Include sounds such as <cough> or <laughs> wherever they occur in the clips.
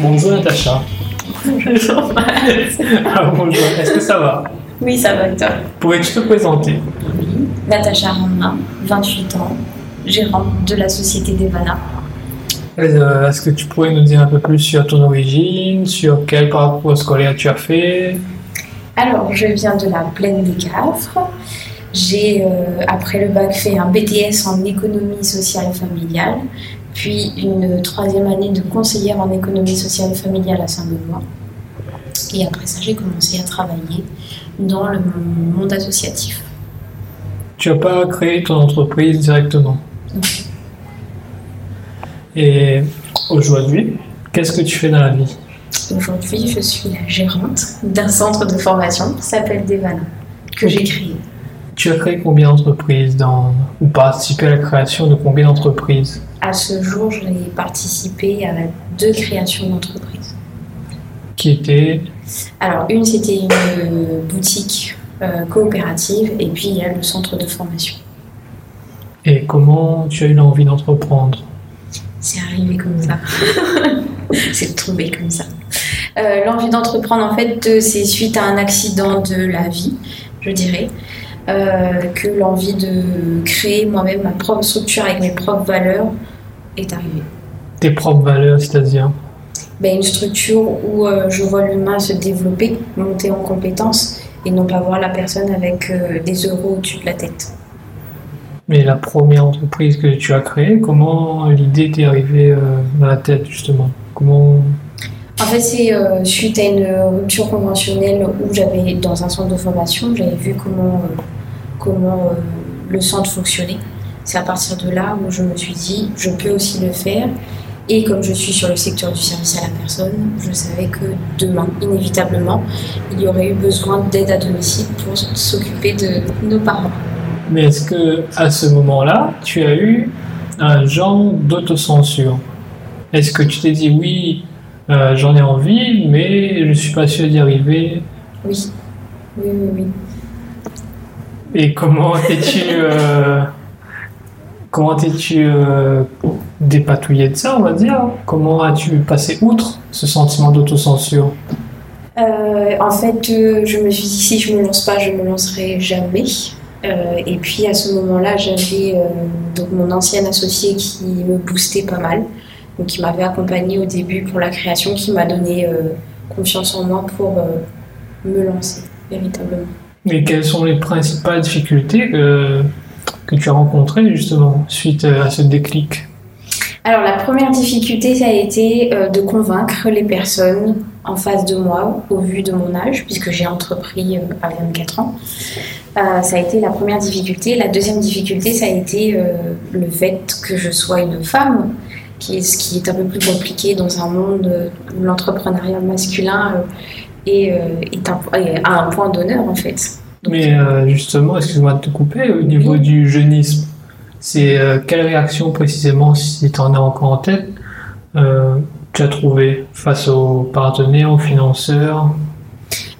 Bonjour Natacha. Bonjour. Ah, bonjour, est-ce que ça va? Oui, ça va et toi? Pourrais-tu te présenter? Natacha Rama, 28 ans, gérante de la société Devana. Euh, Est-ce que tu pourrais nous dire un peu plus sur ton origine, sur quel parcours scolaire tu as fait? Alors, je viens de la plaine des Cafres. J'ai, euh, après le bac, fait un BTS en économie sociale et familiale, puis une troisième année de conseillère en économie sociale et familiale à Saint-Benoît. Et après ça, j'ai commencé à travailler dans le monde associatif. Tu n'as pas créé ton entreprise directement? Non. Et aujourd'hui, qu'est-ce que tu fais dans la vie? Aujourd'hui, je suis la gérante d'un centre de formation qui s'appelle Devana, que j'ai créé. Tu as créé combien d'entreprises dans... ou participé à la création de combien d'entreprises? À ce jour, j'ai participé à deux créations d'entreprises. qui étaient Alors, une, c'était une boutique euh, coopérative, et puis il y a le centre de formation. et comment tu as eu l'envie d'entreprendre? C'est arrivé comme ça. <laughs> c'est tombé comme ça. Euh, L'envie d'entreprendre, en fait, euh, c'est suite à un accident de la vie, je dirais, que l'envie de créer moi-même ma propre structure avec mes propres valeurs est arrivée. Tes propres valeurs, c'est-à-dire Ben, une structure où euh, je vois l'humain se développer, monter en compétences, et non pas voir la personne avec euh, des euros au-dessus de la tête. Mais la première entreprise que tu as créée, comment l'idée t'est arrivée euh, dans la tête justement? Comment En fait, c'est euh, suite à une rupture conventionnelle où j'avais, dans un centre de formation, j'avais vu comment, euh, comment euh, le centre fonctionnait. C'est à partir de là où je me suis dit, je peux aussi le faire. Et comme je suis sur le secteur du service à la personne, je savais que demain, inévitablement, il y aurait eu besoin d'aide à domicile pour s'occuper de nos parents. Mais est-ce que à ce moment-là, tu as eu un genre d'autocensure? Est-ce que tu t'es dit oui, euh, j'en ai envie, mais je suis pas sûr d'y arriver? Oui, oui, oui, oui. Et comment t'es-tu <laughs> euh, comment t'es-tu euh, dépatouillé de ça, on va dire? Comment as-tu passé outre ce sentiment d'autocensure? Euh, en fait, je me suis dit si je me lance pas, je me lancerai jamais. Et puis à ce moment-là, j'avais donc mon ancienne associée qui me boostait pas mal, donc qui m'avait accompagnée au début pour la création, qui m'a donné confiance en moi pour me lancer véritablement. Et quelles sont les principales difficultés que, que tu as rencontrées justement suite à ce déclic? Alors la première difficulté, ça a été euh, de convaincre les personnes en face de moi au vu de mon âge, puisque j'ai entrepris euh, à 24 ans. Euh, ça a été la première difficulté. La deuxième difficulté, ça a été euh, le fait que je sois une femme, qui est, ce qui est un peu plus compliqué dans un monde euh, où l'entrepreneuriat masculin euh, est, euh, est un point d'honneur en fait. Donc, Mais euh, justement, excuse-moi de te couper, au niveau Oui. du jeunisme, c'est euh, quelle réaction précisément, si tu en as encore en tête, euh, tu as trouvé face aux partenaires, aux financeurs?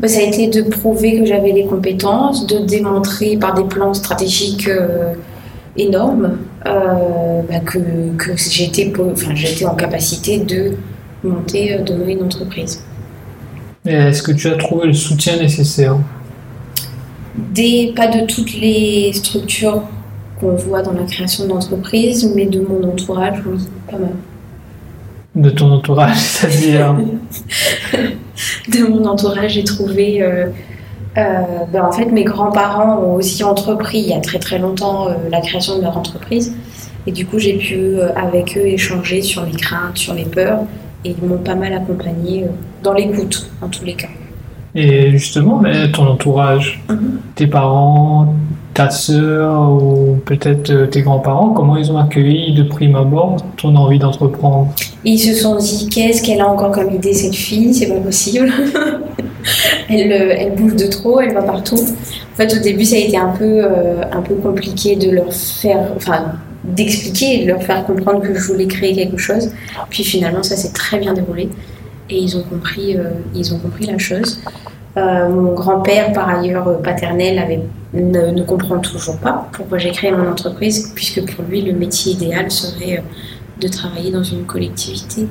Bah, ça a été de prouver que j'avais les compétences, de démontrer par des plans stratégiques euh, énormes euh, bah, que, que j'étais enfin, en capacité de monter euh, demain une entreprise. Est-ce que tu as trouvé le soutien nécessaire? Des, pas de toutes les structures qu'on voit dans la création d'entreprise, mais de mon entourage, oui, pas mal. de ton entourage, <laughs> c'est-à-dire <laughs> de mon entourage, j'ai trouvé. euh, euh, ben, en fait, mes grands-parents ont aussi entrepris il y a très très longtemps euh, la création de leur entreprise. Et du coup, j'ai pu avec eux échanger sur les craintes, sur les peurs. Et ils m'ont pas mal accompagné euh, dans l'écoute, en tous les cas. Et justement, mais ton entourage, Mhm. tes parents, ta sœur ou peut-être euh, tes grands-parents, comment ils ont accueilli de prime abord ton envie d'entreprendre? Ils se sont dit qu'est-ce qu'elle a encore comme idée, cette fille? C'est pas possible. <laughs> elle, euh, elle bouge de trop, elle va partout. En fait, au début, ça a été un peu, euh, un peu compliqué de leur faire. Enfin, d'expliquer et de leur faire comprendre que je voulais créer quelque chose. Puis finalement, ça s'est très bien déroulé et ils ont compris, euh, ils ont compris la chose. Euh, mon grand-père, par ailleurs euh, paternel, avait, ne, ne comprend toujours pas pourquoi j'ai créé mon entreprise, puisque pour lui, le métier idéal serait de travailler dans une collectivité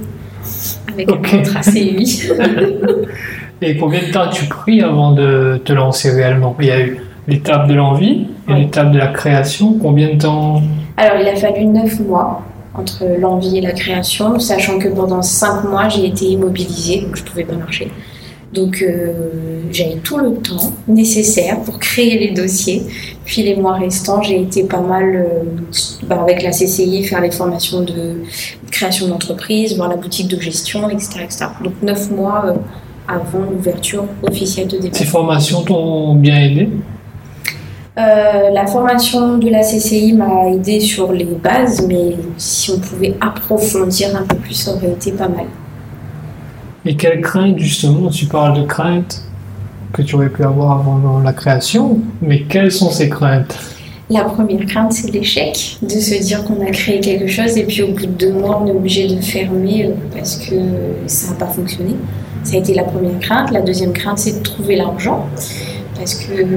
avec un contrat CUI. <laughs> Et combien de temps as-tu pris avant de te lancer réellement? Il y a eu l'étape de l'envie et l'étape de la création. Combien de temps? Alors, il a fallu neuf mois entre l'envie et la création, sachant que pendant cinq mois, j'ai été immobilisée, donc je ne pouvais pas marcher. Donc, euh, j'avais tout le temps nécessaire pour créer les dossiers. Puis, les mois restants, j'ai été pas mal euh, bah, avec la CCI, faire les formations de création d'entreprise, voir la boutique de gestion, etc. etc. Donc, neuf mois euh, avant l'ouverture officielle de dépôt. Ces formations t'ont bien aidé? Euh, la formation de la CCI m'a aidé sur les bases, mais si on pouvait approfondir un peu plus, ça aurait été pas mal. Et quelles craintes, justement, tu parles de craintes que tu aurais pu avoir avant la création, mais quelles sont ces craintes? La première crainte, c'est l'échec, de se dire qu'on a créé quelque chose et puis au bout de deux mois, on est obligé de fermer euh, parce que ça n'a pas fonctionné. Ça a été la première crainte. La deuxième crainte, c'est de trouver l'argent parce qu'il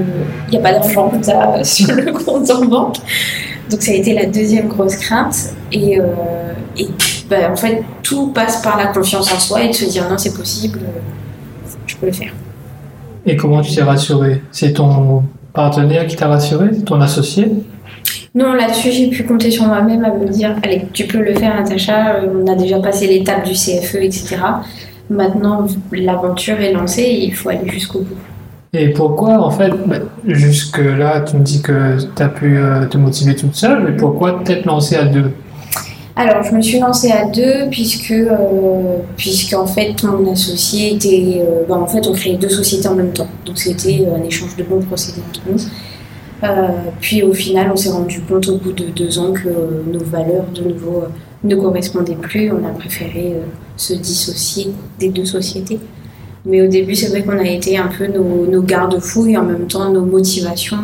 n'y a pas d'argent ça <laughs> sur le compte en banque. Donc ça a été la deuxième grosse crainte. Et, euh, et bah, en fait, tout passe par la confiance en soi et de se dire non, c'est possible, euh, je peux le faire. Et comment tu t'es rassuré? C'est ton partenaire qui t'a rassuré? C'est ton associé? Non, là-dessus, j'ai pu compter sur moi-même à me dire allez, tu peux le faire, Natacha. euh, On a déjà passé l'étape du CFE, etc. Maintenant, l'aventure est lancée et il faut aller jusqu'au bout. Et pourquoi, en fait, bah, jusque-là, tu me dis que tu as pu euh, te motiver toute seule, mais pourquoi t'être lancée à deux? Alors, je me suis lancée à deux puisque, euh, puisqu'en fait, mon associé était. euh, ben, en fait, on créait deux sociétés en même temps. Donc, c'était euh, un échange de bons procédés entre nous. Puis, au final, on s'est rendu compte au bout de deux ans que nos valeurs, de nouveau, ne correspondaient plus. On a préféré se dissocier des deux sociétés. Mais au début, c'est vrai qu'on a été un peu nos, nos garde-fous et en même temps nos motivations.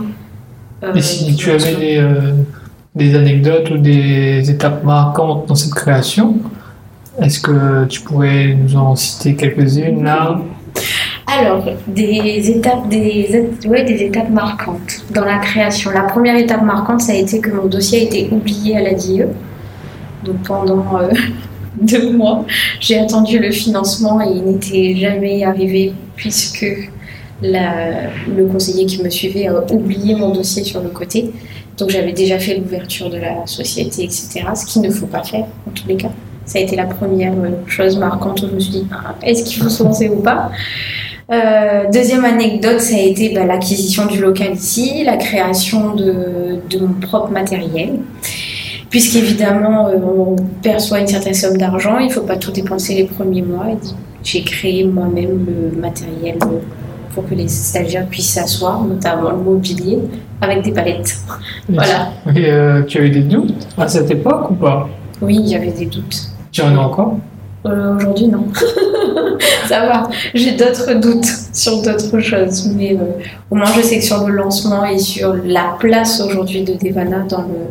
euh, Et si tu avais des, euh, des anecdotes ou des étapes marquantes dans cette création, est-ce que tu pourrais nous en citer quelques-unes là? Alors, des étapes, des, ouais, des étapes marquantes dans la création. La première étape marquante, ça a été que mon dossier a été oublié à la DIE. Donc pendant euh, deux mois, j'ai attendu le financement et il n'était jamais arrivé puisque le conseiller qui me suivait a oublié mon dossier sur le côté. Donc j'avais déjà fait l'ouverture de la société, etc. Ce qu'il ne faut pas faire en tous les cas. Ça a été la première chose marquante où je me suis dit, Ah, est-ce qu'il faut se lancer ou pas? Euh, deuxième anecdote, ça a été bah, l'acquisition du local ici, la création de mon propre matériel. Puisqu'évidemment, euh, on perçoit une certaine somme d'argent, il ne faut pas tout dépenser les premiers mois. J'ai créé moi-même le matériel pour que les stagiaires puissent s'asseoir, notamment le mobilier, avec des palettes. Voilà. Et euh, tu as eu des doutes à cette époque ou pas? Oui, il y avait des doutes. Tu en as encore? Euh, Aujourd'hui, non. <laughs> Ça va. J'ai d'autres doutes sur d'autres choses. Mais euh, au moins, je sais que sur le lancement et sur la place aujourd'hui de Devana dans le,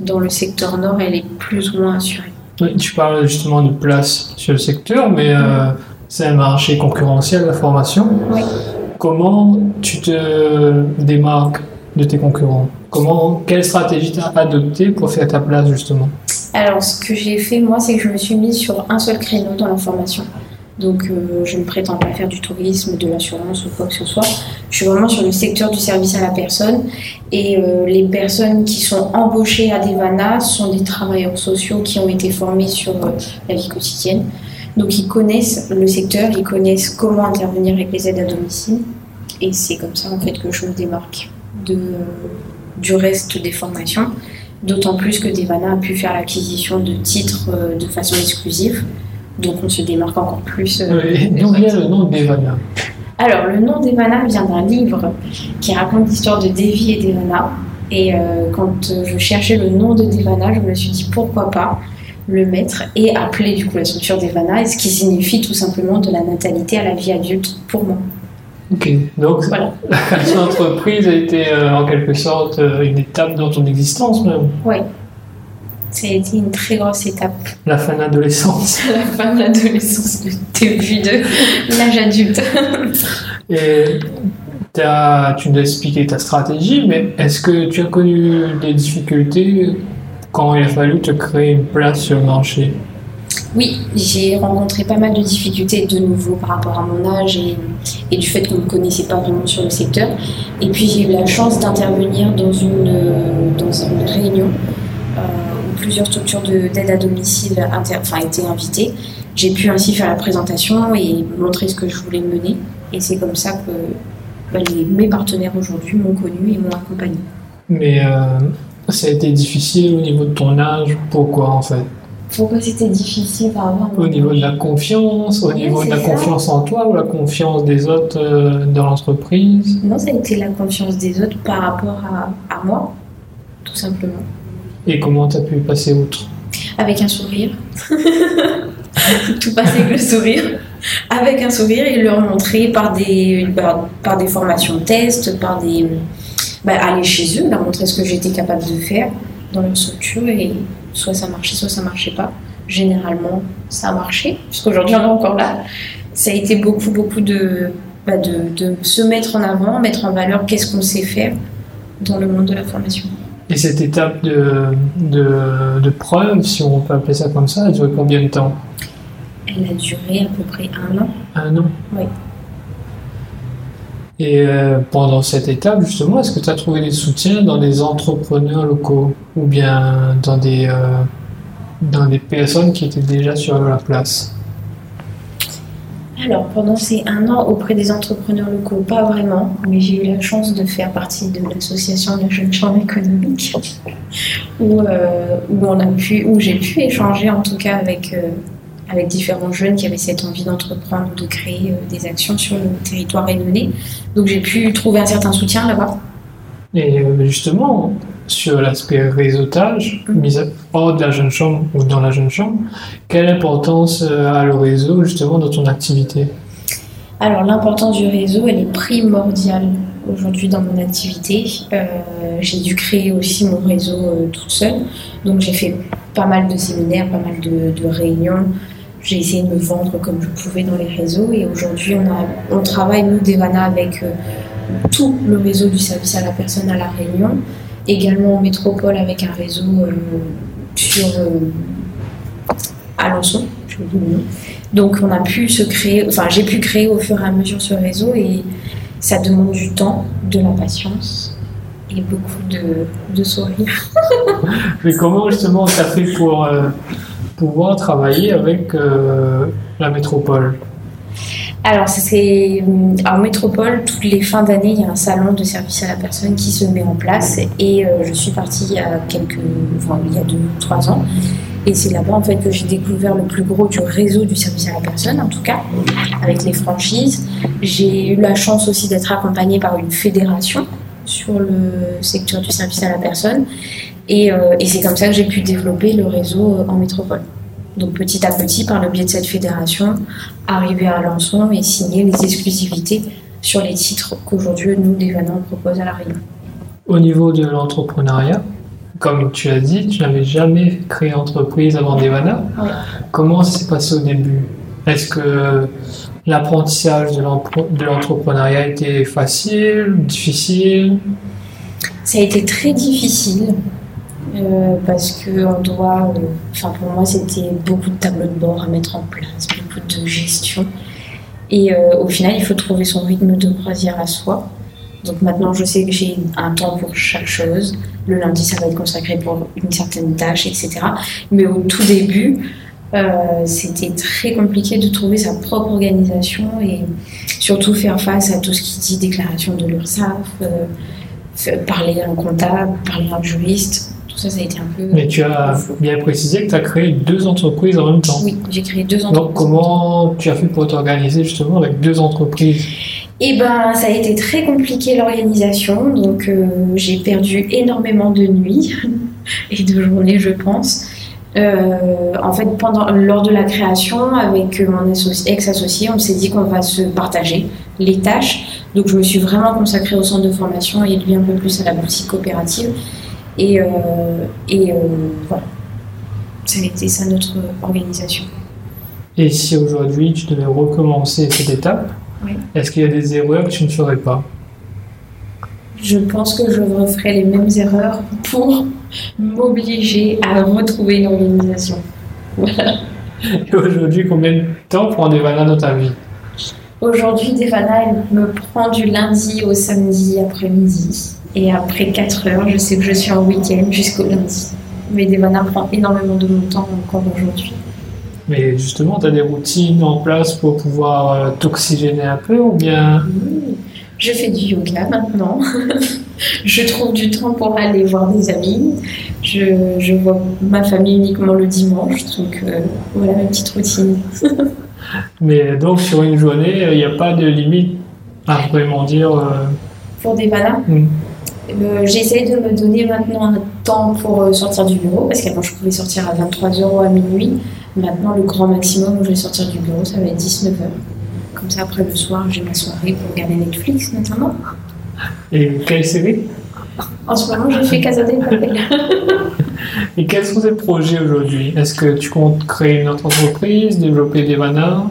dans le secteur nord, elle est plus ou moins assurée. Oui, Tu parles justement de place sur le secteur, mais euh, c'est un marché concurrentiel, la formation. Oui. Comment tu te démarques de tes concurrents? Comment, Quelle stratégie tu as adoptée pour faire ta place justement? Alors, ce que j'ai fait, moi, c'est que je me suis mise sur un seul créneau dans la formation. Donc, euh, je ne prétends pas faire du tourisme, de l'assurance ou quoi que ce soit. Je suis vraiment sur le secteur du service à la personne. Et euh, les personnes qui sont embauchées à Devana sont des travailleurs sociaux qui ont été formés sur euh, la vie quotidienne. Donc, ils connaissent le secteur, ils connaissent comment intervenir avec les aides à domicile. Et c'est comme ça, en fait, que je me démarque du reste des formations. D'autant plus que Devana a pu faire l'acquisition de titres de façon exclusive. Donc on se démarque encore plus. euh, Oui, D'où vient le nom d'Evana Alors le nom d'Evana vient d'un livre qui raconte l'histoire de Devi et d'Evana. Et euh, quand euh, je cherchais le nom de Devana, je me suis dit pourquoi pas le mettre et appeler du coup la structure d'Evana, et ce qui signifie tout simplement de la natalité à la vie adulte pour moi. Ok, donc Voilà. <laughs> d'entreprise a été euh, en quelque sorte une étape dans ton existence même, Ça a été une très grosse étape. la fin de l'adolescence. <laughs> La fin de l'adolescence, le début de l'âge adulte. Et t'as- tu nous as expliqué ta stratégie, mais est-ce que tu as connu des difficultés quand il a fallu te créer une place sur le marché? Oui, j'ai rencontré pas mal de difficultés de nouveau par rapport à mon âge et, et du fait qu'on ne me connaissait pas vraiment sur le secteur. Et puis j'ai eu la chance d'intervenir dans une, euh, dans une réunion plusieurs structures de- d'aide à domicile inter- enfin, étaient invitées. J'ai pu ainsi faire la présentation et montrer ce que je voulais mener. Et c'est comme ça que bah, les- mes partenaires aujourd'hui m'ont connu et m'ont accompagné. Mais euh, ça a été difficile au niveau de ton âge? Pourquoi en fait? Pourquoi c'était difficile par rapport Au niveau de la confiance, au Oui, niveau de la ça. confiance en toi ou la confiance des autres euh, dans l'entreprise? Non, ça a été la confiance des autres par rapport à, à moi, tout simplement. Et comment tu as pu passer outre Avec un sourire. <laughs> tout passer avec le sourire. Avec un sourire et leur montrer par des, par, par des formations tests, par des. bah, aller chez eux, leur montrer ce que j'étais capable de faire dans leur structure et soit ça marchait, soit ça marchait pas. Généralement, ça a marché, puisqu'aujourd'hui on est encore là. Ça a été beaucoup, beaucoup de, bah, de, de se mettre en avant, mettre en valeur qu'est-ce qu'on sait faire dans le monde de la formation. Et cette étape de, de, de preuve, si on peut appeler ça comme ça, elle a duré combien de temps? Elle a duré à peu près un an. Un an? Oui. Et euh, pendant cette étape, justement, est-ce que tu as trouvé des soutiens dans des entrepreneurs locaux ou bien dans des, euh, dans des personnes qui étaient déjà sur la place? Alors, pendant ces un an auprès des entrepreneurs locaux, pas vraiment, mais j'ai eu la chance de faire partie de l'association de la Jeune Chambre économique, où, euh, où, on a pu, où j'ai pu échanger en tout cas avec, euh, avec différents jeunes qui avaient cette envie d'entreprendre, de créer euh, des actions sur le territoire rayonné. Donc j'ai pu trouver un certain soutien là-bas. Et justement, sur l'aspect réseautage, mis hors de la jeune chambre ou dans la jeune chambre, quelle importance euh, a le réseau justement dans ton activité? Alors l'importance du réseau, elle est primordiale aujourd'hui dans mon activité. Euh, j'ai dû créer aussi mon réseau euh, toute seule, donc j'ai fait pas mal de séminaires, pas mal de, réunions. J'ai essayé de me vendre comme je pouvais dans les réseaux et aujourd'hui on, travaille nous Devana avec tout le réseau du service à la personne à la Réunion, également en métropole avec un réseau euh, sur euh, Alençon. Donc on a pu se créer, enfin j'ai pu créer au fur et à mesure ce réseau et ça demande du temps, de la patience et beaucoup de, de sourires. <laughs> Mais comment justement as fait pour euh, pouvoir travailler avec la métropole? Alors c'est en métropole, toutes les fins d'année, il y a un salon de service à la personne qui se met en place et euh, je suis partie il y a quelques, enfin il y a deux ou trois ans. Et c'est là-bas en fait que j'ai découvert le plus gros du réseau du service à la personne, en tout cas, avec les franchises. J'ai eu la chance aussi d'être accompagnée par une fédération sur le secteur du service à la personne. Et, euh, c'est comme ça que j'ai pu développer le réseau euh, en métropole. Donc petit à petit, par le biais de cette fédération, arriver à Alençon et signer les exclusivités sur les titres qu'aujourd'hui nous, Devana, on propose à la Réunion. Au niveau de l'entrepreneuriat, comme tu as dit, tu n'avais jamais créé entreprise avant Devana. Comment ça s'est passé au début? Est-ce que l'apprentissage de l'entrepreneuriat était facile, difficile? Ça a été très difficile euh, parce que on doit, euh, enfin pour moi c'était beaucoup de tableaux de bord à mettre en place, beaucoup de gestion. Et euh, au final, il faut trouver son rythme de croisière à soi. Donc maintenant, je sais que j'ai un temps pour chaque chose. Le lundi, ça va être consacré pour une certaine tâche, etc. Mais au tout début, c'était très compliqué de trouver sa propre organisation et surtout faire face à tout ce qui dit déclaration de l'URSSAF, parler à un comptable, parler à un juriste. Ça, ça a été un peu. Mais tu as bien précisé que tu as créé deux entreprises en même temps. Oui, j'ai créé deux entreprises. Donc comment tu as fait pour t'organiser justement avec deux entreprises? Eh ben, ça a été très compliqué l'organisation, donc euh, j'ai perdu énormément de nuits <laughs> et de journées, je pense. Euh, en fait, pendant, lors de la création, avec mon associ- ex-associé, on s'est dit qu'on va se partager les tâches. Donc, je me suis vraiment consacrée au centre de formation et lui un peu plus à la boutique coopérative. Et, euh, et euh, voilà, ça a été ça notre organisation. Et si aujourd'hui tu devais recommencer cette étape, Oui. est-ce qu'il y a des erreurs que tu ne ferais pas? Je pense que je referai les mêmes erreurs pour m'obliger à retrouver une organisation. Voilà. Et aujourd'hui, combien de temps prend Devana dans ta vie? Aujourd'hui, Devana, elle me prend du lundi au samedi après-midi. Et après 4 heures, je sais que je suis en week-end jusqu'au lundi. Mais Devana prend énormément de mon temps encore aujourd'hui. Mais justement, tu as des routines en place pour pouvoir euh, t'oxygéner un peu ou bien? Je fais du yoga maintenant. <laughs> je trouve du temps pour aller voir des amis. Je, je vois ma famille uniquement le dimanche. Donc euh, voilà ma petite routine. <laughs> Mais donc sur une journée, il n'y a pas de limite à vraiment dire. euh, Pour Devana, hmm. Euh, J'essaie de me donner maintenant un temps pour euh, sortir du bureau, parce qu'avant je pouvais sortir à 23h ou à minuit. Maintenant, le grand maximum où je vais sortir du bureau, ça va être 19h. Comme ça, après le soir, j'ai ma soirée pour regarder Netflix notamment. Et quelle série? En ce moment, je fais Casa de Papel. <laughs> Et quels sont tes projets aujourd'hui? Est-ce que tu comptes créer une autre entreprise, développer Devana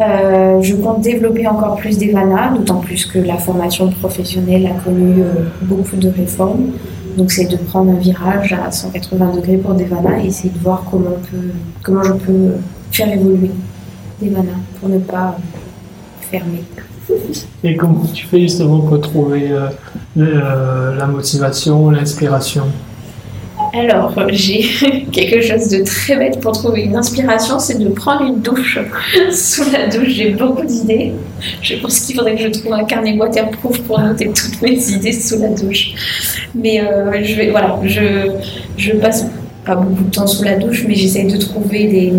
Euh, je compte développer encore plus d'Evana, d'autant plus que la formation professionnelle a connu euh, beaucoup de réformes. Donc, c'est de prendre un virage à 180 degrés pour Devana et essayer de voir comment, on peut, comment je peux faire évoluer Devana pour ne pas fermer. Et comment tu fais justement pour trouver euh, la motivation, l'inspiration? Alors, j'ai <laughs> quelque chose de très bête pour trouver une inspiration, c'est de prendre une douche. <laughs> Sous la douche, j'ai beaucoup d'idées. Je pense qu'il faudrait que je trouve un carnet waterproof pour noter toutes mes idées sous la douche. Mais euh, je vais, voilà, je, je passe pas beaucoup de temps sous la douche, mais j'essaie de trouver des,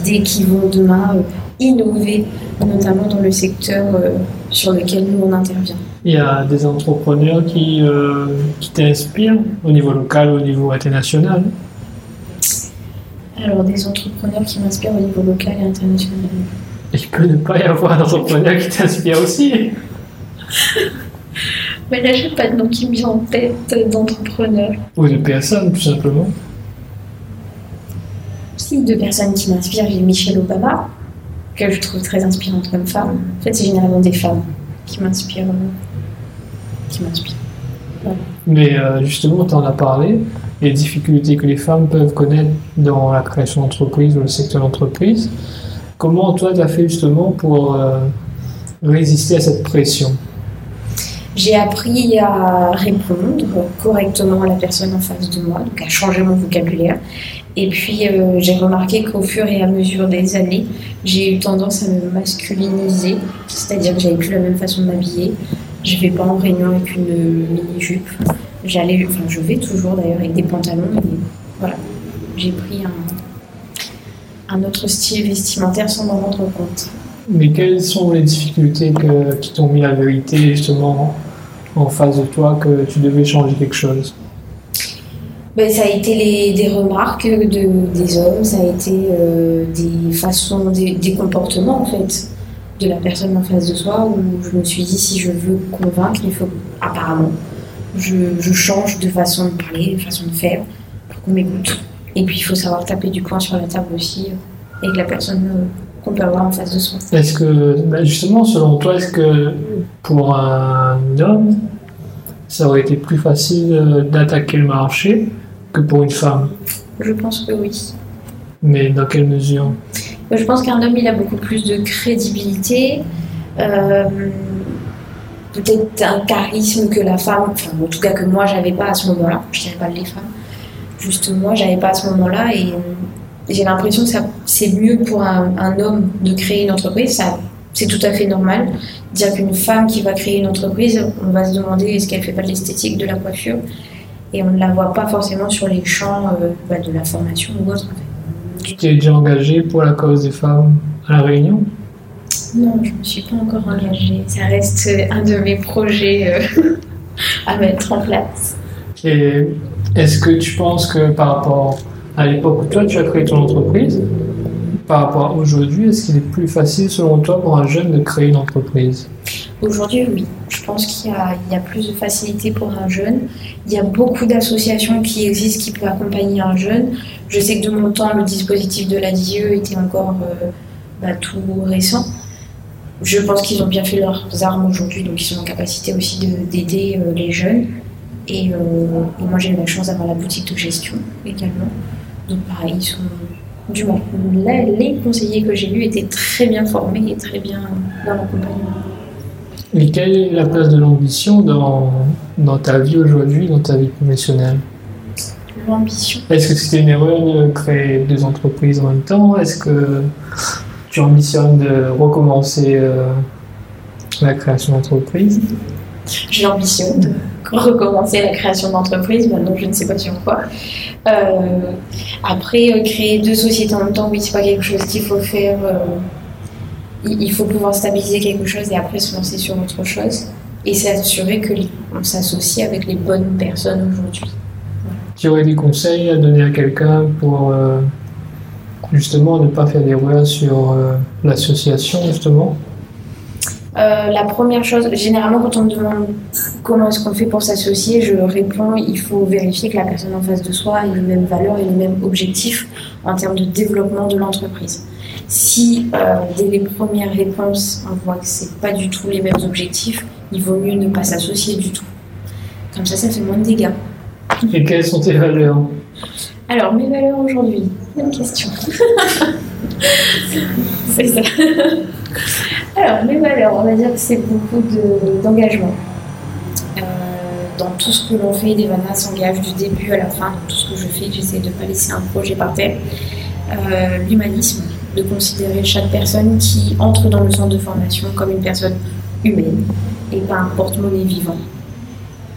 idées qui vont demain euh, innover, notamment dans le secteur euh, sur lequel nous on intervient. Il y a des entrepreneurs qui, euh, qui t'inspirent au niveau local, au niveau international. Alors, des entrepreneurs qui m'inspirent au niveau local et international. Il peut ne pas y avoir d'entrepreneur qui t'inspire aussi. <laughs> Mais là, j'ai pas de nom qui me vient en tête d'entrepreneur. Ou de personnes, tout simplement. Si, deux personnes qui m'inspirent, j'ai Michelle Obama, que je trouve très inspirante comme femme. En fait, c'est généralement des femmes qui m'inspirent. Qui m'inspirent. Mais euh, justement, tu en as parlé, les difficultés que les femmes peuvent connaître dans la création d'entreprise ou le secteur d'entreprise. Comment toi, tu as fait justement pour euh, résister à cette pression? J'ai appris à répondre correctement à la personne en face de moi, donc à changer mon vocabulaire. Et puis, euh, j'ai remarqué qu'au fur et à mesure des années, j'ai eu tendance à me masculiniser, c'est-à-dire que j'avais plus la même façon de m'habiller. Je vais pas en réunion avec une mini-jupe. J'allais, enfin, je vais toujours d'ailleurs avec des pantalons. Voilà, j'ai pris un, un autre style vestimentaire sans m'en rendre compte. Mais quelles sont les difficultés que- qui t'ont mis la vérité justement en face de toi que tu devais changer quelque chose? Ben, ça a été les, des remarques de, des hommes, ça a été euh, des façons, des, des comportements en fait de la personne en face de soi où je me suis dit si je veux convaincre, il faut apparemment je, je change de façon de parler, de façon de faire pour qu'on m'écoute. Et puis il faut savoir taper du poing sur la table aussi avec la personne euh, qu'on peut avoir en face de soi. Est-ce que, bah, justement, selon toi, est-ce que pour un homme, ça aurait été plus facile euh, d'attaquer le marché que pour une femme? Je pense que oui. Mais dans quelle mesure? Je pense qu'un homme, il a beaucoup plus de crédibilité, euh, peut-être un charisme que la femme, enfin, en tout cas que moi, j'avais pas à ce moment-là. Je dirais pas les femmes. Juste moi, j'avais pas à ce moment-là et euh, j'ai l'impression que c'est mieux pour un, homme de créer une entreprise. Ça, c'est tout à fait normal. Dire qu'une femme qui va créer une entreprise, on va se demander est-ce qu'elle fait pas de l'esthétique, de la coiffure, et on ne la voit pas forcément sur les champs euh, bah, de la formation ou autre. Tu t'es déjà engagé pour la cause des femmes à La Réunion? Non, je ne me suis pas encore engagée. Ça reste euh, un de mes projets euh, <laughs> à mettre en place. Et est-ce que tu penses que par rapport à l'époque où toi tu as créé ton entreprise, par rapport à aujourd'hui, est-ce qu'il est plus facile selon toi pour un jeune de créer une entreprise? Aujourd'hui, oui. Je pense qu'il y, a- plus de facilité pour un jeune. Il y a beaucoup d'associations qui existent qui peuvent accompagner un jeune. Je sais que de mon temps, le dispositif de la DIE était encore euh, bah, tout récent. Je pense qu'ils ont bien fait leurs armes aujourd'hui, donc ils sont en capacité aussi de- d'aider euh, les jeunes. Et, euh, et moi, j'ai eu la chance d'avoir la boutique de gestion également. Donc, pareil, ils sont, du moins, les conseillers que j'ai eus étaient très bien formés et très bien dans l'accompagnement. Et quelle est la place de l'ambition dans, dans ta vie aujourd'hui, dans ta vie professionnelle? L'ambition. Est-ce que c'était une erreur de créer deux entreprises en même temps? Est-ce que tu ambitionnes de recommencer euh, la création d'entreprise? J'ai l'ambition de recommencer la création d'entreprise, maintenant je ne sais pas sur quoi. Euh, après, euh, créer deux sociétés en même temps, oui, c'est pas quelque chose qu'il faut faire. euh, il faut pouvoir stabiliser quelque chose et après se lancer sur autre chose. Et s'assurer qu'on s'associe avec les bonnes personnes aujourd'hui. Tu aurais des conseils à donner à quelqu'un pour euh, justement ne pas faire d'erreur sur euh, l'association justement? Euh, la première chose, généralement quand on me demande comment est-ce qu'on fait pour s'associer, je réponds il faut vérifier que la personne en face de soi ait les mêmes valeurs et les mêmes objectifs en termes de développement de l'entreprise. Si euh, dès les premières réponses on voit que c'est pas du tout les mêmes objectifs, il vaut mieux ne pas s'associer du tout. Comme ça, ça fait moins de dégâts. Et quelles sont tes valeurs? Alors, mes valeurs aujourd'hui, bonne question. <laughs> c'est ça. Alors, mes valeurs, on va dire que c'est beaucoup de- d'engagement. Euh, dans tout ce que l'on fait, Devana s'engage du début à la fin. Dans tout ce que je fais, j'essaie de ne pas laisser un projet par terre. Euh, L'humanisme, de considérer chaque personne qui entre dans le centre de formation comme une personne humaine et pas un porte-monnaie vivant.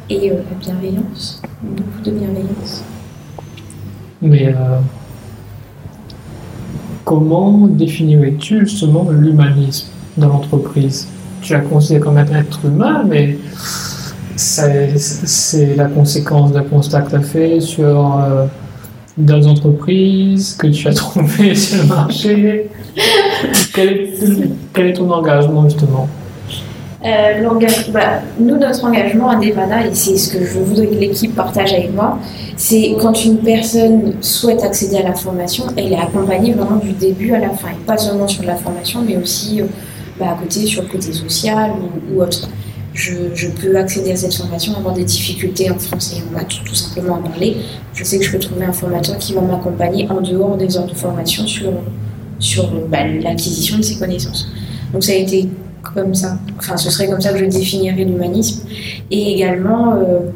Et euh, la bienveillance, beaucoup de bienveillance. Mais euh, comment définirais-tu justement l'humanisme dans l'entreprise? Tu la considères comme un être humain, mais c'est la conséquence d'un constat que tu as fait sur euh, d'autres entreprises que tu as trouvées <laughs> sur le marché. quel, est, ton engagement justement Euh, bah, nous, notre engagement à Devana, et c'est ce que je voudrais que l'équipe partage avec moi, c'est quand une personne souhaite accéder à la formation, elle est accompagnée vraiment du début à la fin. Et pas seulement sur la formation, mais aussi euh, bah, à côté, sur le côté social ou autre. Je, peux accéder à cette formation, avoir des difficultés en français et en maths, tout simplement à parler. Je sais que je peux trouver un formateur qui va m'accompagner en dehors des heures de formation sur, sur bah, l'acquisition de ces connaissances. Donc ça a été comme ça. Enfin, ce serait comme ça que je définirais l'humanisme. Et également, euh,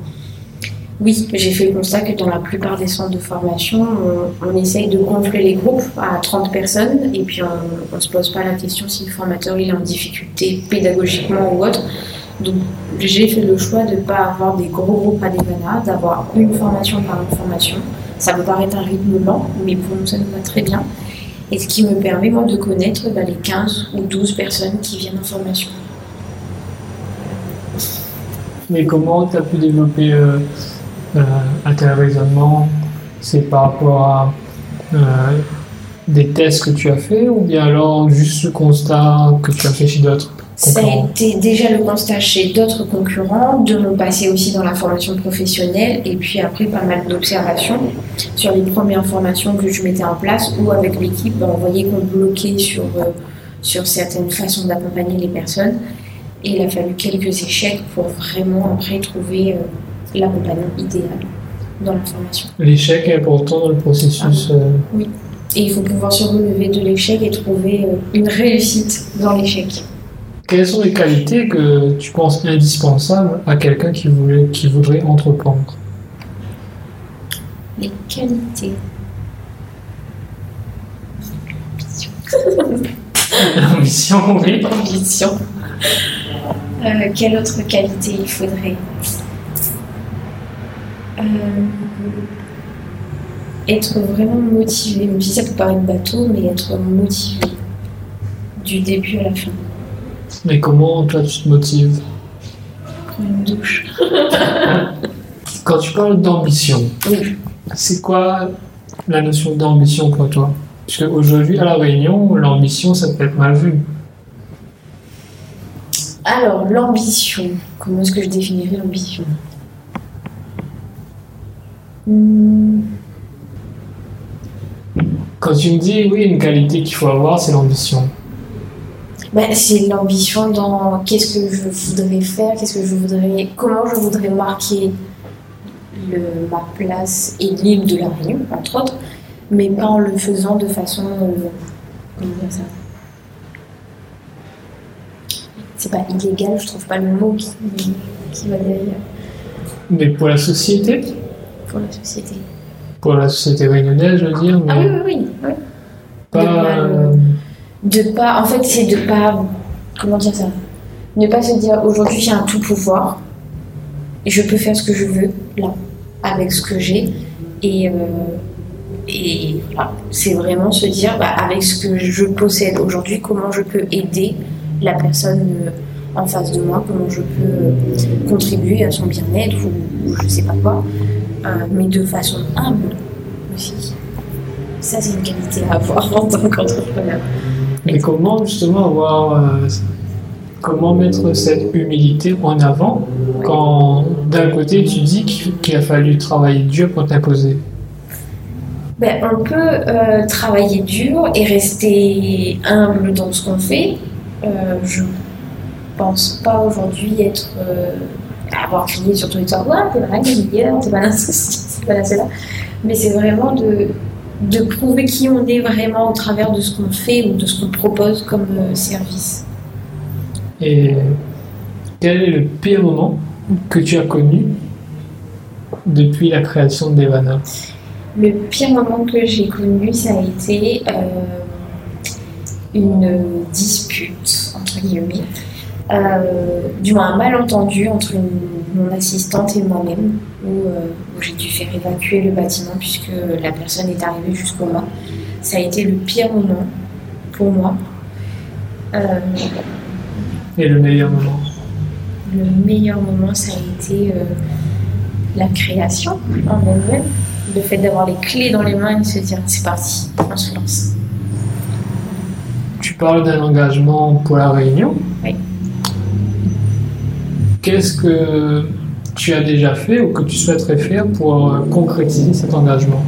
oui, j'ai fait le constat que dans la plupart des centres de formation, on, on essaye de gonfler les groupes à 30 personnes et puis on ne se pose pas la question si le formateur il est en difficulté pédagogiquement ou autre. Donc j'ai fait le choix de ne pas avoir des gros groupes à Devana, d'avoir une formation par une formation. Ça peut paraître un rythme lent, mais pour nous ça nous va très bien. Et ce qui me permet, moi, de connaître bah, les 15 ou 12 personnes qui viennent en formation. Mais comment tu as pu développer euh, euh, un tel raisonnement? C'est par rapport à euh, des tests que tu as fait ou bien alors juste le constat que tu as fait chez d'autres? Ça a été déjà le constat chez d'autres concurrents, de mon passé aussi dans la formation professionnelle, et puis après pas mal d'observations sur les premières formations que je mettais en place, où avec l'équipe, ben, on voyait qu'on bloquait sur, euh, sur certaines façons d'accompagner les personnes. Et il a fallu quelques échecs pour vraiment après trouver euh, l'accompagnement idéal dans la formation. L'échec est important dans le processus. euh, Et il faut pouvoir se relever de l'échec et trouver euh, une réussite dans l'échec. Quelles sont les qualités que tu penses indispensables à quelqu'un qui, voulait, qui voudrait entreprendre? Les qualités. L'ambition, oui. <laughs> Ambition. Euh, quelle autre qualité il faudrait? Euh, Être vraiment motivé, même si ça peut paraître bateau, mais être motivé du début à la fin. Mais comment toi tu te motives Prendre une douche. <laughs> Quand tu parles d'ambition, Oui. c'est quoi la notion d'ambition pour toi? Parce qu'aujourd'hui, à La Réunion, l'ambition, ça peut être mal vu. Alors, l'ambition. Comment est-ce que je définirais l'ambition? Hmm, Quand tu me dis, oui, une qualité qu'il faut avoir, c'est l'ambition. Ben, C'est l'ambition dans qu'est-ce que je voudrais faire, qu'est-ce que je voudrais, comment je voudrais marquer le- ma place et l'île de la Réunion, entre autres, mais pas en le faisant de façon. euh, comment dire ça? C'est pas illégal, je trouve pas le mot qui, qui va derrière Mais pour la société, pour la société. pour la société réunionnaise, je veux dire, mais Ah oui, oui, oui. oui. pas. De pas. En fait, c'est de pas. Comment dire ça? Ne pas se dire aujourd'hui j'ai un tout pouvoir, je peux faire ce que je veux, là, avec ce que j'ai. Et. euh, voilà, c'est vraiment se dire, bah, avec ce que je possède aujourd'hui, comment je peux aider la personne euh, en face de moi, comment je peux euh, contribuer à son bien-être ou, je sais pas quoi, mais de façon humble aussi. Ça, c'est une qualité à avoir en tant qu'entrepreneur. Mais comment justement avoir. euh, comment mettre cette humilité en avant quand d'un côté tu dis qu'il a fallu travailler dur pour t'imposer? Ben, on peut euh, travailler dur et rester humble dans ce qu'on fait. Euh, je pense pas aujourd'hui être euh, avoir crié sur tous les toits, ouais, t'es pas un meilleur, t'es pas <laughs> ceci, c'est pas un cela. Mais c'est vraiment de, de prouver qui on est vraiment au travers de ce qu'on fait ou de ce qu'on propose comme euh, service. Et quel est le pire moment que tu as connu depuis la création de Devana? Le pire moment que j'ai connu, ça a été euh, une dispute, entre guillemets, euh, du moins un malentendu entre une- mon assistante et moi-même, où, euh, où j'ai dû faire évacuer le bâtiment puisque la personne est arrivée jusqu'au mât. Ça a été le pire moment pour moi. Euh, Et le meilleur moment le meilleur moment, ça a été euh, la création en elle-même. Le fait d'avoir les clés dans les mains et se dire c'est parti, on se lance. Tu parles d'un engagement pour la Réunion. Oui. Qu'est-ce que tu as déjà fait ou que tu souhaiterais faire pour euh, concrétiser cet engagement?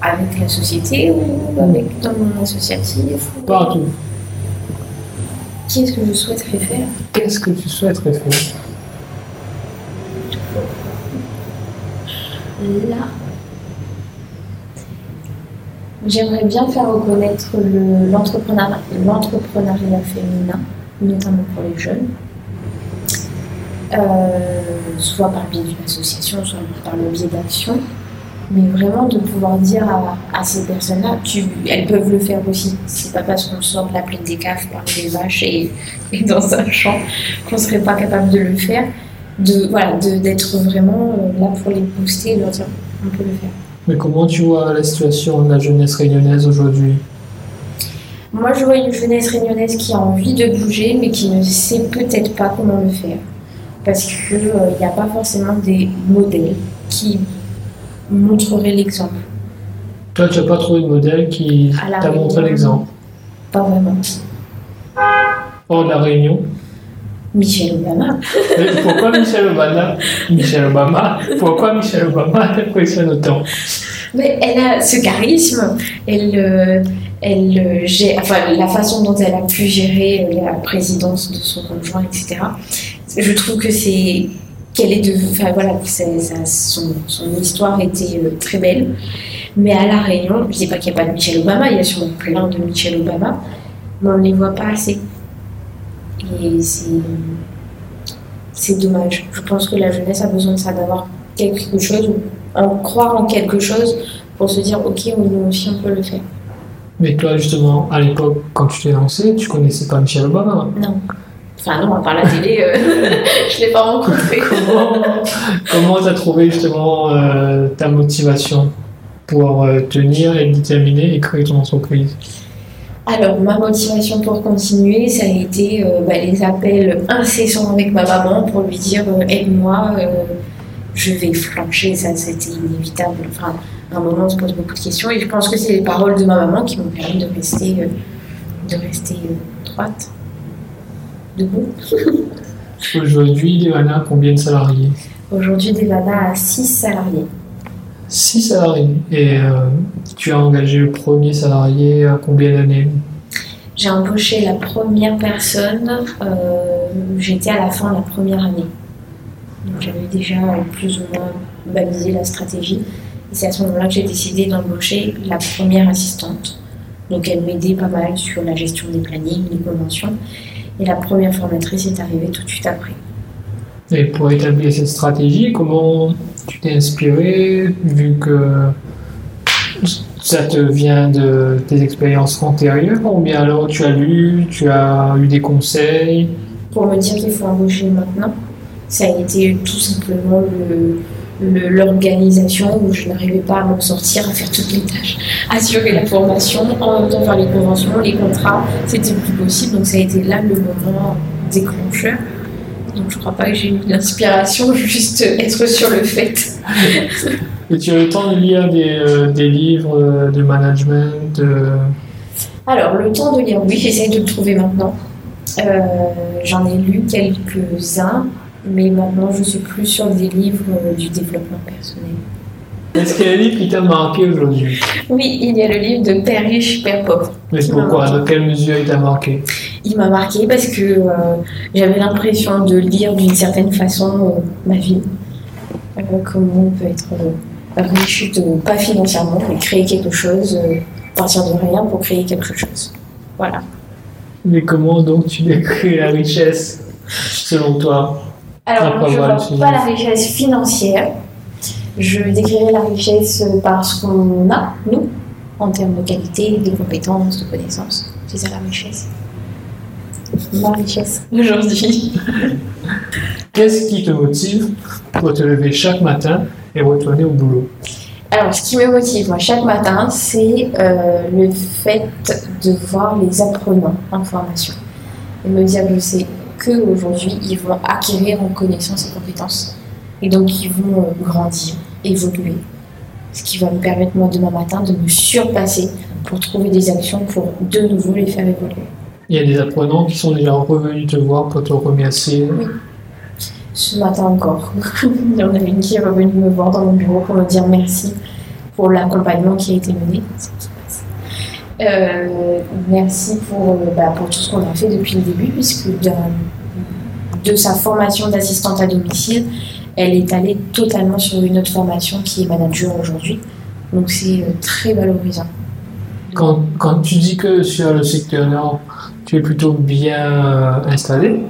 Avec la société ou avec dans mon associatif ou- Partout. Qu'est-ce que je souhaiterais faire? Qu'est-ce que tu souhaiterais faire? Là, j'aimerais bien faire reconnaître le- l'entrepreneuriat l'entrepreneuriat féminin, notamment pour les jeunes. Euh, soit par le biais d'une association, soit par le biais d'actions. Mais vraiment de pouvoir dire à, à ces personnes-là, elles peuvent le faire aussi. C'est pas parce qu'on sort de la plaine des caves parmi les vaches et, et dans un champ qu'on serait pas capable de le faire. De voilà, de- d'être vraiment euh, là pour les booster et leur dire on peut le faire. Mais comment tu vois la situation de la jeunesse réunionnaise aujourd'hui? Moi, je vois une jeunesse réunionnaise qui a envie de bouger, mais qui ne sait peut-être pas comment le faire. Parce qu'il n'y a pas forcément des modèles qui montreraient l'exemple. Toi, tu n'as pas trouvé de modèle qui t'a montré l'exemple. Pas vraiment. Hors de la Réunion. Michelle Obama. Mais pourquoi Michelle Obama <laughs> Michelle Obama Pourquoi Michelle Obama <laughs> t'impressionne autant Mais elle a ce charisme, elle, euh, elle euh, gère, enfin, la façon dont elle a pu gérer euh, la présidence de son conjoint, etc. Je trouve que c'est qu'elle est de, enfin voilà, ça- son, son histoire était euh, très belle. Mais à la Réunion, je dis pas qu'il n'y a pas de Michelle Obama, il y a sûrement plein de Michelle Obama, mais on ne les voit pas assez. Et c'est c'est dommage. Je pense que la jeunesse a besoin de ça, d'avoir quelque chose, en croire en quelque chose pour se dire ok, nous aussi on peut le faire. Mais toi, justement, à l'époque, quand tu t'es lancé, tu connaissais pas Michelle Obama. Non. Enfin non, à part la télé, euh, <laughs> je l'ai pas rencontré. Comment comment t'as trouvé justement euh, ta motivation pour euh, tenir, être déterminé et créer ton entreprise? Alors, ma motivation pour continuer, ça a été euh, bah, les appels incessants avec ma maman pour lui dire euh, aide-moi, euh, je vais flancher. Ça, c'était inévitable. Enfin, à un moment, on se pose beaucoup de questions et je pense que c'est les paroles de ma maman qui m'ont permis de rester, de rester droite, debout. Aujourd'hui, Devana, combien de salariés Aujourd'hui, Devana a 6 salariés. 6 salariés. Et euh, tu as engagé le premier salarié à combien d'années J'ai embauché la première personne, euh, j'étais à la fin de la première année. Donc j'avais déjà plus ou moins balisé la stratégie. Et c'est à ce moment-là que j'ai décidé d'embaucher la première assistante. Donc elle m'aidait pas mal sur la gestion des plannings, les conventions. Et la première formatrice est arrivée tout de suite après. Et pour établir cette stratégie, comment tu t'es inspiré, vu que ça te vient de tes expériences antérieures, ou bien alors tu as lu, tu as eu des conseils? Pour me dire qu'il faut embaucher maintenant, ça a été tout simplement le, l'organisation où je n'arrivais pas à m'en sortir, à faire toutes les tâches, assurer la formation, en même temps faire les conventions, les contrats, c'était plus possible. Donc ça a été là le moment déclencheur. Donc je crois pas que j'ai eu l'inspiration, <laughs> juste être sur le fait. <laughs> Et tu as eu le temps de lire des, euh, des livres euh, de management Alors le temps de lire, oui, j'essaie de le trouver maintenant. Euh, j'en ai lu quelques-uns mais maintenant je suis plus sur des livres euh, du développement personnel. Est-ce qu'il y a un livre qui t'a marqué aujourd'hui? Oui, il y a le livre de Père riche, Père pauvre. Mais pourquoi? Dans quelle mesure il t'a marqué? Il m'a marqué parce que euh, j'avais l'impression de lire d'une certaine façon euh, ma vie. comment on peut être riche, pas financièrement, mais créer quelque chose, partir de rien pour créer quelque chose. Voilà. Mais comment donc tu décris <laughs> la richesse selon toi? Alors, je ne vois pas la richesse financière. Je décrirai la richesse par ce qu'on a, nous, en termes de qualité, de compétences, de connaissances. C'est ça la richesse. Ma richesse <laughs> aujourd'hui. Qu'est-ce qui te motive pour te lever chaque matin et retourner au boulot? Alors, ce qui me motive, moi, chaque matin, c'est euh, le fait de voir les apprenants en formation. Et me dire, je sais qu'aujourd'hui, ils vont acquérir en connaissances et compétences. Et donc, ils vont euh, grandir, évoluer. Ce qui va me permettre, moi, demain matin, de me surpasser pour trouver des actions pour de nouveau les faire évoluer. Il y a des apprenants qui sont déjà revenus te voir pour te remercier. Oui. Ce matin encore. <laughs> Il y en a une qui est revenue me voir dans mon bureau pour me dire merci pour l'accompagnement qui a été mené. Euh, merci pour, euh, bah, pour tout ce qu'on a fait depuis le début, puisque de, sa formation d'assistante à domicile, elle est allée totalement sur une autre formation qui est manager aujourd'hui. Donc c'est euh, très valorisant. Quand, quand, tu dis que sur le secteur nord, tu es plutôt bien installé,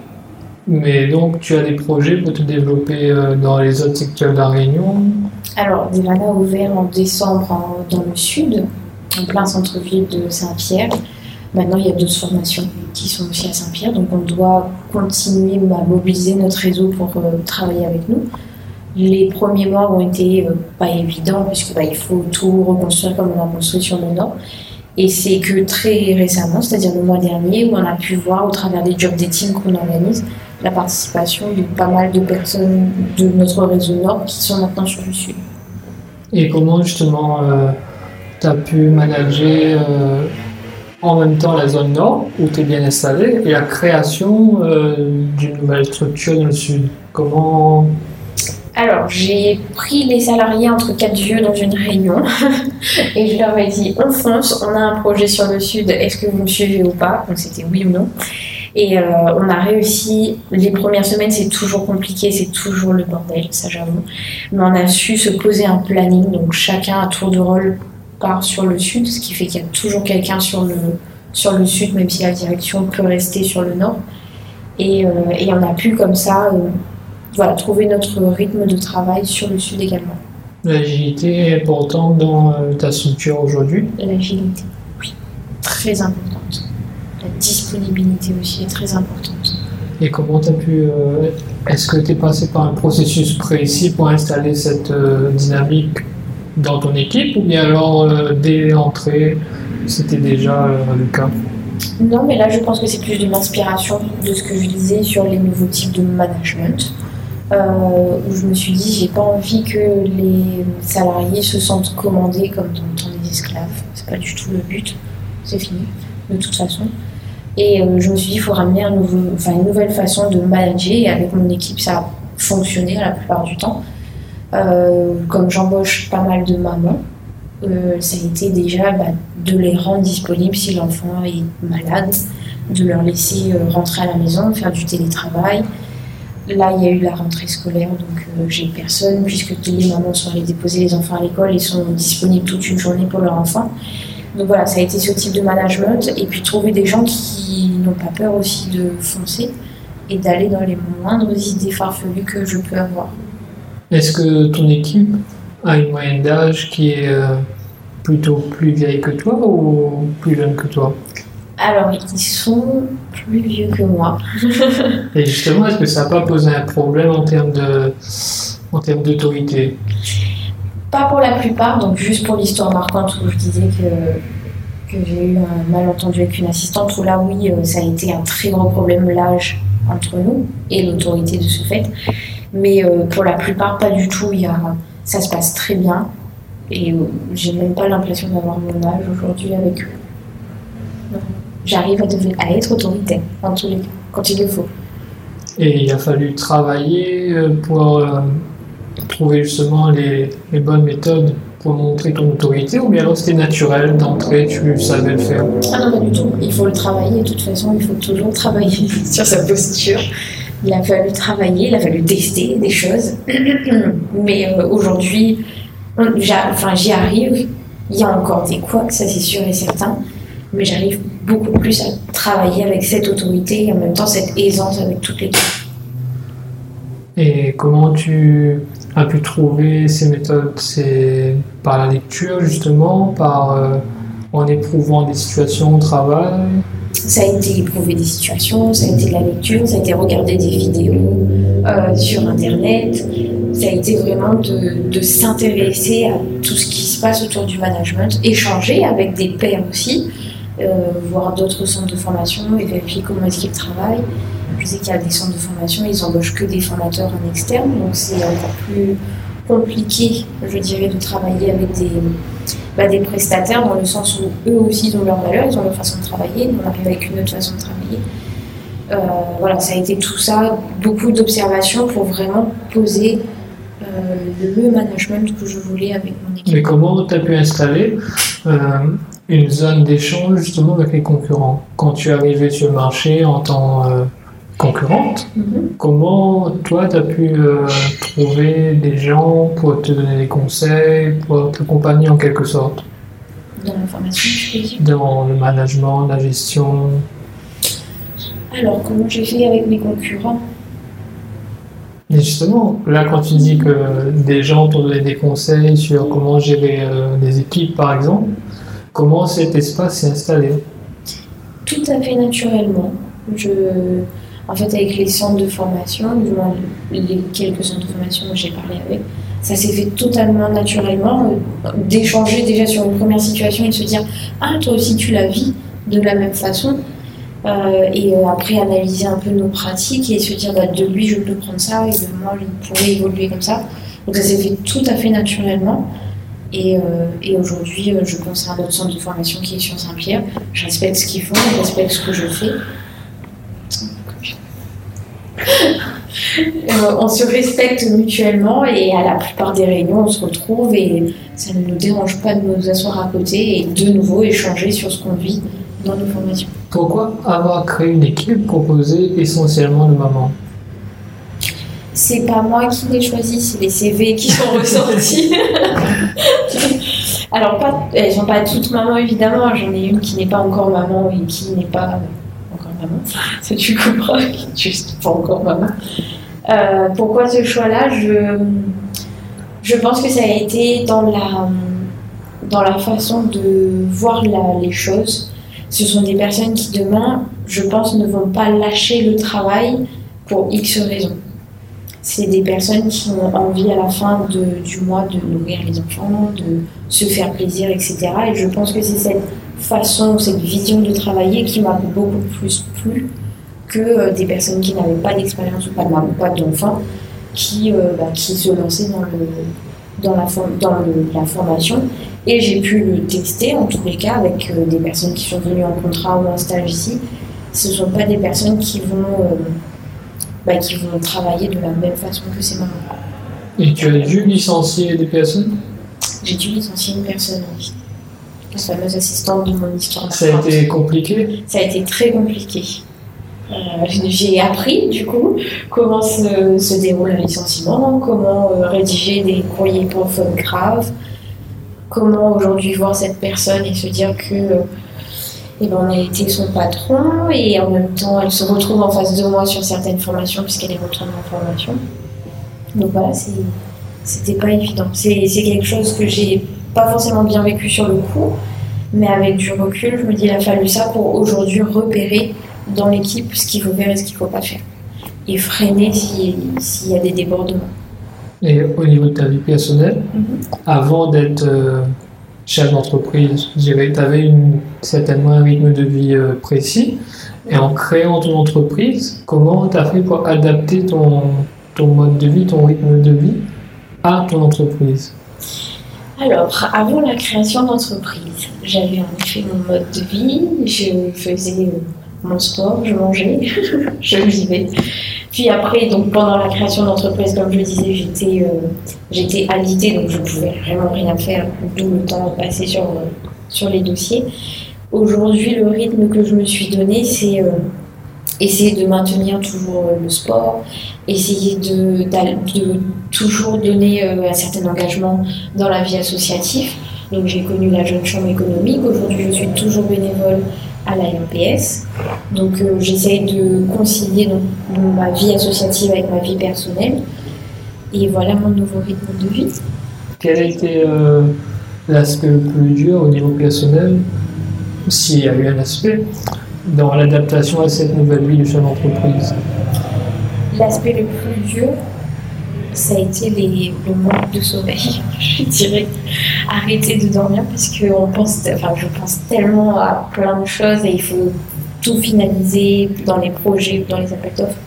mais donc tu as des projets pour te développer dans les autres secteurs de la Réunion? Alors, Divana a ouvert en décembre dans le sud, en plein centre-ville de Saint-Pierre. Maintenant, il y a d'autres formations qui sont aussi à Saint-Pierre, donc on doit continuer à mobiliser notre réseau pour euh, travailler avec nous. Les premiers mois ont été euh, pas évidents puisque bah, il faut tout reconstruire comme on a construit sur le Nord. Et c'est que très récemment, c'est-à-dire le mois dernier, où on a pu voir au travers des job dating qu'on organise la participation de pas mal de personnes de notre réseau Nord qui sont maintenant sur le Sud. Et comment justement euh, pu manager euh, en même temps la zone nord, où tu es bien installé, et la création euh, d'une nouvelle structure dans le sud. Comment? Alors, j'ai pris les salariés entre quatre yeux dans une réunion <laughs> et je leur ai dit on fonce, on a un projet sur le sud, est-ce que vous me suivez ou pas? Donc, c'était oui ou non. Et euh, on a réussi. Les premières semaines, c'est toujours compliqué, c'est toujours le bordel, ça j'avoue. Mais on a su se poser un planning, donc chacun à tour de rôle part sur le sud, ce qui fait qu'il y a toujours quelqu'un sur le, sur le sud, même si la direction peut rester sur le nord. Et, euh, et on a pu comme ça euh, voilà, trouver notre rythme de travail sur le sud également. L'agilité est importante dans euh, ta structure aujourd'hui? L'agilité, oui, très importante. La disponibilité aussi est très importante. Et comment tu as pu. Est-ce que tu es passé par un processus précis pour installer cette dynamique? Dans ton équipe ou bien alors euh, dès l'entrée c'était déjà euh, le cas? Non, mais là je pense que c'est plus d'une inspiration de ce que je disais sur les nouveaux types de management. Euh, où je me suis dit j'ai pas envie que les salariés se sentent commandés comme dans le temps des esclaves. C'est pas du tout le but. C'est fini de toute façon. Et je me suis dit il faut ramener une nouvelle façon de manager. Et avec mon équipe ça a fonctionné la plupart du temps. Euh, comme j'embauche pas mal de mamans, euh, ça a été déjà bah, de les rendre disponibles si l'enfant est malade, de leur laisser euh, rentrer à la maison, faire du télétravail, Là, il y a eu la rentrée scolaire, donc j'ai personne, puisque les mamans sont allées déposer les enfants à l'école et sont disponibles toute une journée pour leurs enfants. Donc voilà, ça a été ce type de management. Et puis trouver des gens qui n'ont pas peur aussi de foncer et d'aller dans les moindres idées farfelues que je peux avoir. Est-ce que ton équipe a une moyenne d'âge qui est euh, plutôt plus vieille que toi ou plus jeune que toi? Alors, ils sont plus vieux que moi. <laughs> Et justement, est-ce que ça n'a pas posé un problème en termes de, en termes d'autorité? Pas pour la plupart, donc juste pour l'histoire marquante où je disais que, que j'ai eu un malentendu avec une assistante, où là, oui, euh, ça a été un très gros problème, l'âge entre nous et l'autorité de ce fait. Mais euh, pour la plupart, pas du tout. Il y a, ça se passe très bien. Et euh, j'ai même pas l'impression d'avoir mon âge aujourd'hui avec eux. Non. J'arrive à, devenir- à être autoritaire, en tous les cas, quand il le faut. Et il a fallu travailler euh, pour euh, trouver justement les, les bonnes méthodes pour montrer ton autorité ou bien alors c'était naturel d'entrée, tu savais le faire? Ah non, pas du tout. Il faut le travailler. De toute façon, il faut toujours <laughs> travailler sur sa posture. Il a fallu travailler, il a fallu tester des choses. <clears throat> Mais euh, aujourd'hui, j'y arrive. Il y a encore des couacs, ça c'est sûr et certain. Mais j'arrive beaucoup plus à travailler avec cette autorité et en même temps cette aisance avec toutes les Et comment tu as pu trouver ces méthodes? C'est par la lecture justement, par euh, en éprouvant des situations au travail? Ça a été éprouver des situations, ça a été de la lecture, ça a été regarder des vidéos euh, sur Internet, ça a été vraiment de, s'intéresser à tout ce qui se passe autour du management, échanger avec des pairs aussi, euh, voir d'autres centres de formation et vérifier comment est-ce qu'ils travaillent. Je sais qu'il y a des centres de formation, ils embauchent que des formateurs en externe, donc c'est encore plus compliqué, je dirais, de travailler avec des, bah, des prestataires dans le sens où eux aussi ont leur valeur, ils ont leur façon de travailler, nous on arrive avec une autre façon de travailler. Euh, voilà, ça a été tout ça, beaucoup d'observations pour vraiment poser euh, le management que je voulais avec mon équipe. Mais comment tu as pu installer euh, une zone d'échange justement avec les concurrents? Quand tu es arrivé sur le marché en tant concurrente, Mhm. comment toi tu as pu euh, trouver des gens pour te donner des conseils, pour t'accompagner en quelque sorte? Dans la formation, je peux dire. dans le management, la gestion? Alors, comment j'ai fait avec mes concurrents? Et justement, là, quand tu dis que des gens t'ont donné des conseils sur comment gérer euh, des équipes, par exemple, comment cet espace s'est installé? Tout à fait naturellement. Je, en fait, avec les centres de formation, du moins les quelques centres de formation dont j'ai parlé avec, ça s'est fait totalement naturellement euh, d'échanger déjà sur une première situation et de se dire Ah, toi aussi tu la vis de la même façon. Euh, et euh, après analyser un peu nos pratiques et se dire bah, de lui je peux prendre ça et de moi je pourrais évoluer comme ça. Donc ça s'est fait tout à fait naturellement. Et, et aujourd'hui, je pense à notre centre de formation qui est sur Saint-Pierre. Je respecte ce qu'ils font, je respecte ce que je fais. Euh, on se respecte mutuellement et à la plupart des réunions, on se retrouve et ça ne nous dérange pas de nous asseoir à côté et de nouveau échanger sur ce qu'on vit dans nos formations. Pourquoi avoir créé une équipe composée essentiellement de mamans? C'est pas moi qui l'ai choisi, c'est les CV qui sont ressortis. <laughs> Alors, pas, elles sont pas toutes mamans évidemment, j'en ai une qui n'est pas encore maman et qui n'est pas maman. <laughs> Tu comprends, juste pas encore maman. Euh, pourquoi ce choix-là? Je, je pense que ça a été dans la, dans la façon de voir les choses. Ce sont des personnes qui demain, je pense, ne vont pas lâcher le travail pour X raisons. C'est des personnes qui ont envie à la fin de- du mois de nourrir les enfants, de se faire plaisir, etc. Et je pense que c'est cette façon, cette vision de travailler qui m'a beaucoup plus plu que euh, des personnes qui n'avaient pas d'expérience ou pas de maman, pas d'enfants, qui, euh, bah, qui se lançaient dans, le, dans, la, for- dans le- la formation. Et j'ai pu le tester, en tous les cas, avec euh, des personnes qui sont venues en contrat ou en stage ici. Ce ne sont pas des personnes qui vont, euh, bah, qui vont travailler de la même façon que ces mamans. Et tu as dû licencier des personnes? J'ai dû licencier une personne, oui. La fameuse assistante de mon histoire. Ça a été compliqué Ça a été très compliqué. j'ai appris du coup comment se, se, déroule un licenciement, comment rédiger des courriers pour faute grave, comment aujourd'hui voir cette personne et se dire que eh ben, on a été son patron et en même temps elle se retrouve en face de moi sur certaines formations puisqu'elle est retournée en formation. Donc voilà, c'était pas évident. C'est quelque chose que j'ai pas forcément bien vécu sur le coup, mais avec du recul, je me dis il a fallu ça pour aujourd'hui repérer dans l'équipe ce qu'il faut faire et ce qu'il faut pas faire. Et freiner s'il y a des débordements. Et au niveau de ta vie personnelle, mhm. avant d'être euh, chef d'entreprise, je dirais, tu avais une, certainement un rythme de vie euh, précis. Et en créant ton entreprise, comment tu as fait pour adapter ton, ton mode de vie, ton rythme de vie à ton entreprise? Alors, avant la création d'entreprise, j'avais en effet mon mode de vie, je faisais euh, mon sport, je mangeais, <laughs> je vivais. Puis après, donc pendant la création d'entreprise, comme je le disais, j'étais euh, j'étais alitée, donc je pouvais vraiment rien faire, d'où le temps passé sur, euh, sur les dossiers. Aujourd'hui, le rythme que je me suis donné, c'est euh, essayer de maintenir toujours le sport, essayer de, toujours donner un certain engagement dans la vie associative. Donc j'ai connu la jeune chambre économique, aujourd'hui je suis toujours bénévole à la MPS. Donc euh, j'essaie de concilier donc, ma vie associative avec ma vie personnelle. Et voilà mon nouveau rythme de vie. Quel a été euh, l'aspect le plus dur au niveau personnel, s'il y a eu un aspect, dans l'adaptation à cette nouvelle vie de chef d'entreprise L'aspect le plus dur, ça a été les, le manque de sommeil, <laughs> je dirais. Arrêter de dormir parce que enfin, je pense tellement à plein de choses et il faut tout finaliser dans les projets, dans les appels d'offres,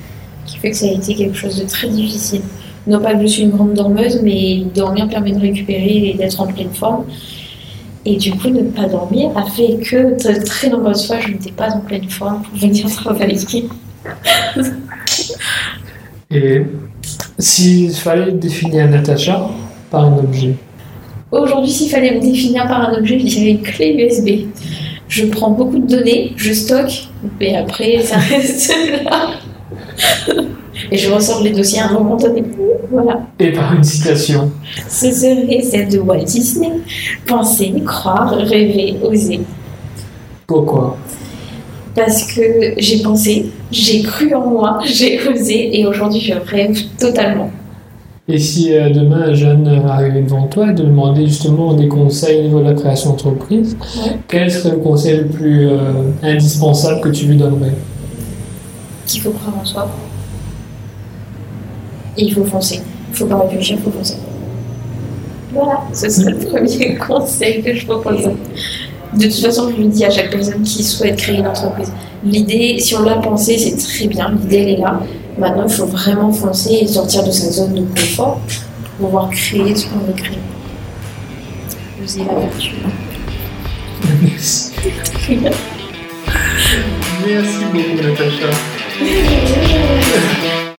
qui fait que ça a été quelque chose de très difficile. Non pas que je suis une grande dormeuse, mais dormir permet de récupérer et d'être en pleine forme. Et du coup, ne pas dormir a fait que de très nombreuses fois, je n'étais pas en pleine forme pour venir travailler. <laughs> et s'il fallait définir Natacha par un objet? Aujourd'hui, s'il fallait me définir par un objet, je dirais une clé USB. Je prends beaucoup de données, je stocke, mais après, ça reste <laughs> là. Et je ressors les dossiers à un moment donné. Voilà. Et par une citation Ce serait celle de Walt Disney. Penser, croire, rêver, oser. Pourquoi? Parce que j'ai pensé, j'ai cru en moi, j'ai osé et aujourd'hui je rêve totalement. Et si euh, demain un jeune arrivait devant toi et te demandait justement des conseils au niveau de la création d'entreprise, quel serait le conseil le plus euh, indispensable que tu lui donnerais? Qu'il faut croire en soi. Et il faut foncer. Il ne faut pas réfléchir, il faut foncer. Voilà, ce serait le premier <laughs> conseil que je proposerais. De toute façon, je le dis à chaque personne qui souhaite créer une entreprise. L'idée, si on l'a pensé, c'est très bien, l'idée elle est là. Maintenant, il faut vraiment foncer et sortir de sa zone de confort pour pouvoir créer ce qu'on veut créer. Vous la vertu. Merci. Merci beaucoup, Natacha. <laughs>